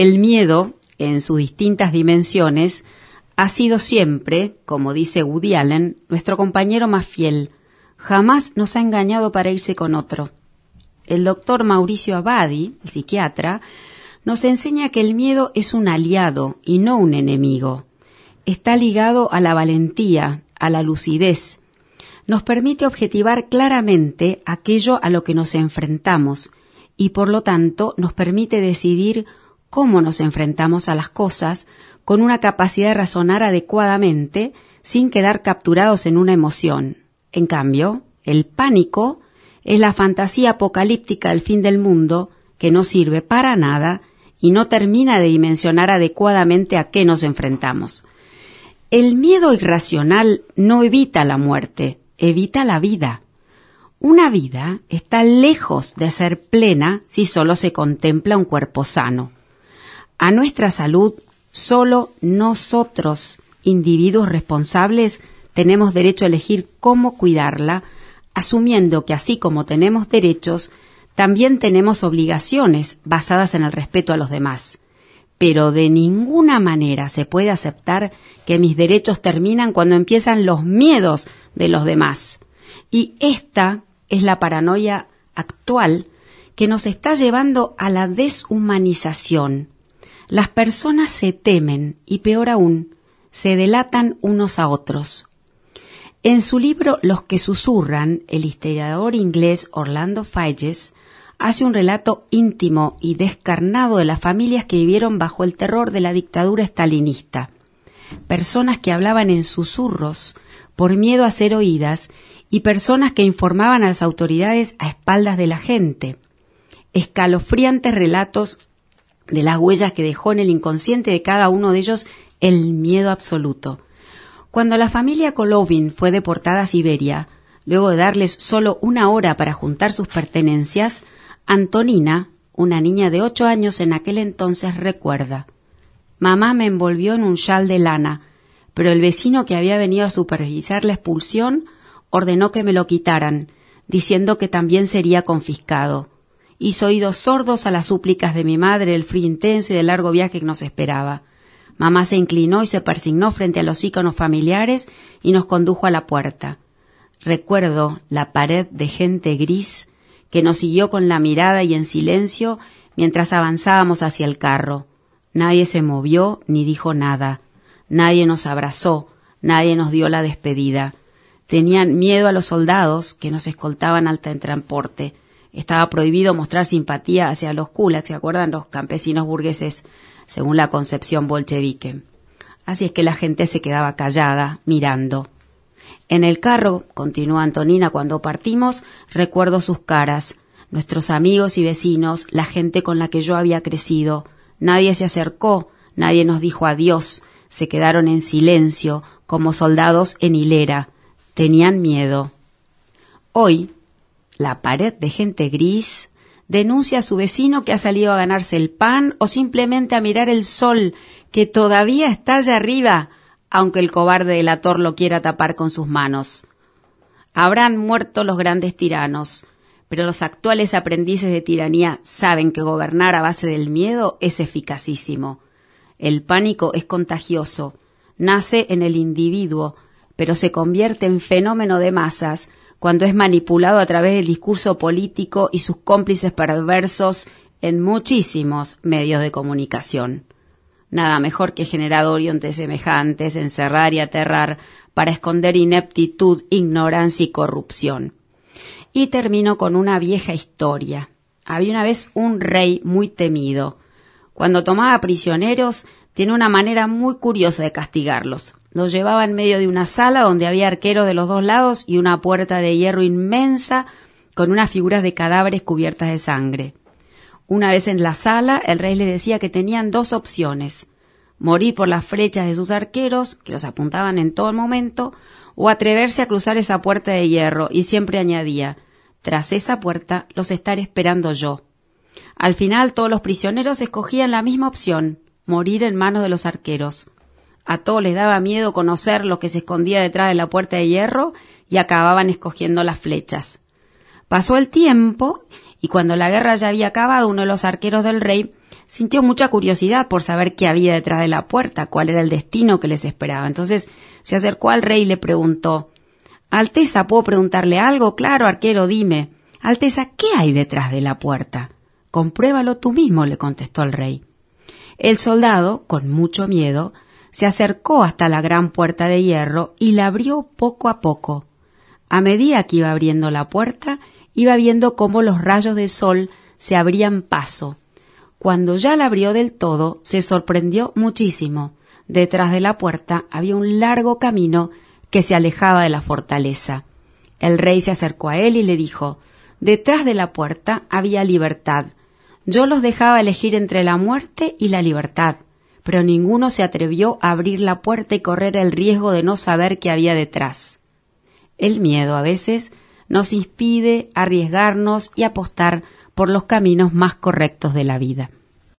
El miedo, en sus distintas dimensiones, ha sido siempre, como dice Woody Allen, nuestro compañero más fiel. Jamás nos ha engañado para irse con otro. El doctor Mauricio Abadi, el psiquiatra, nos enseña que el miedo es un aliado y no un enemigo. Está ligado a la valentía, a la lucidez. Nos permite objetivar claramente aquello a lo que nos enfrentamos y por lo tanto nos permite decidir cómo nos enfrentamos a las cosas con una capacidad de razonar adecuadamente sin quedar capturados en una emoción. En cambio, el pánico es la fantasía apocalíptica del fin del mundo que no sirve para nada y no termina de dimensionar adecuadamente a qué nos enfrentamos. El miedo irracional no evita la muerte, evita la vida. Una vida está lejos de ser plena si solo se contempla un cuerpo sano. A nuestra salud, solo nosotros, individuos responsables, tenemos derecho a elegir cómo cuidarla, asumiendo que así como tenemos derechos, también tenemos obligaciones basadas en el respeto a los demás. Pero de ninguna manera se puede aceptar que mis derechos terminan cuando empiezan los miedos de los demás. Y esta es la paranoia actual que nos está llevando a la deshumanización. Las personas se temen y peor aún, se delatan unos a otros. En su libro Los que susurran, el historiador inglés Orlando Figes hace un relato íntimo y descarnado de las familias que vivieron bajo el terror de la dictadura estalinista. Personas que hablaban en susurros por miedo a ser oídas y personas que informaban a las autoridades a espaldas de la gente. Escalofriantes relatos de las huellas que dejó en el inconsciente de cada uno de ellos el miedo absoluto. Cuando la familia Kolovin fue deportada a Siberia, luego de darles solo una hora para juntar sus pertenencias, Antonina, una niña de ocho años en aquel entonces, recuerda Mamá me envolvió en un chal de lana, pero el vecino que había venido a supervisar la expulsión ordenó que me lo quitaran, diciendo que también sería confiscado. Hizo oídos sordos a las súplicas de mi madre, el frío intenso y del largo viaje que nos esperaba. Mamá se inclinó y se persignó frente a los íconos familiares y nos condujo a la puerta. Recuerdo la pared de gente gris que nos siguió con la mirada y en silencio mientras avanzábamos hacia el carro. Nadie se movió ni dijo nada. Nadie nos abrazó, nadie nos dio la despedida. Tenían miedo a los soldados que nos escoltaban al transporte. Estaba prohibido mostrar simpatía hacia los kulaks, ¿se acuerdan? Los campesinos burgueses, según la concepción bolchevique. Así es que la gente se quedaba callada, mirando. En el carro, continúa Antonina, cuando partimos, recuerdo sus caras, nuestros amigos y vecinos, la gente con la que yo había crecido. Nadie se acercó, nadie nos dijo adiós, se quedaron en silencio, como soldados en hilera. Tenían miedo. Hoy, la pared de gente gris denuncia a su vecino que ha salido a ganarse el pan o simplemente a mirar el sol que todavía está allá arriba aunque el cobarde delator lo quiera tapar con sus manos. Habrán muerto los grandes tiranos, pero los actuales aprendices de tiranía saben que gobernar a base del miedo es eficacísimo. El pánico es contagioso, nace en el individuo, pero se convierte en fenómeno de masas cuando es manipulado a través del discurso político y sus cómplices perversos en muchísimos medios de comunicación. Nada mejor que generar entre semejantes, encerrar y aterrar para esconder ineptitud, ignorancia y corrupción. Y termino con una vieja historia. Había una vez un rey muy temido. Cuando tomaba prisioneros, tiene una manera muy curiosa de castigarlos. Los llevaba en medio de una sala donde había arqueros de los dos lados y una puerta de hierro inmensa con unas figuras de cadáveres cubiertas de sangre. Una vez en la sala, el rey le decía que tenían dos opciones morir por las flechas de sus arqueros, que los apuntaban en todo momento, o atreverse a cruzar esa puerta de hierro, y siempre añadía tras esa puerta los estaré esperando yo. Al final todos los prisioneros escogían la misma opción morir en manos de los arqueros. A todos les daba miedo conocer lo que se escondía detrás de la puerta de hierro y acababan escogiendo las flechas. Pasó el tiempo y cuando la guerra ya había acabado, uno de los arqueros del rey sintió mucha curiosidad por saber qué había detrás de la puerta, cuál era el destino que les esperaba. Entonces se acercó al rey y le preguntó Alteza, ¿puedo preguntarle algo? Claro, arquero, dime. Alteza, ¿qué hay detrás de la puerta? Compruébalo tú mismo, le contestó el rey. El soldado, con mucho miedo, se acercó hasta la gran puerta de hierro y la abrió poco a poco. A medida que iba abriendo la puerta, iba viendo cómo los rayos de sol se abrían paso, cuando ya la abrió del todo, se sorprendió muchísimo. Detrás de la puerta había un largo camino que se alejaba de la fortaleza. El rey se acercó a él y le dijo Detrás de la puerta había libertad. Yo los dejaba elegir entre la muerte y la libertad, pero ninguno se atrevió a abrir la puerta y correr el riesgo de no saber qué había detrás. El miedo a veces nos impide arriesgarnos y apostar por los caminos más correctos de la vida.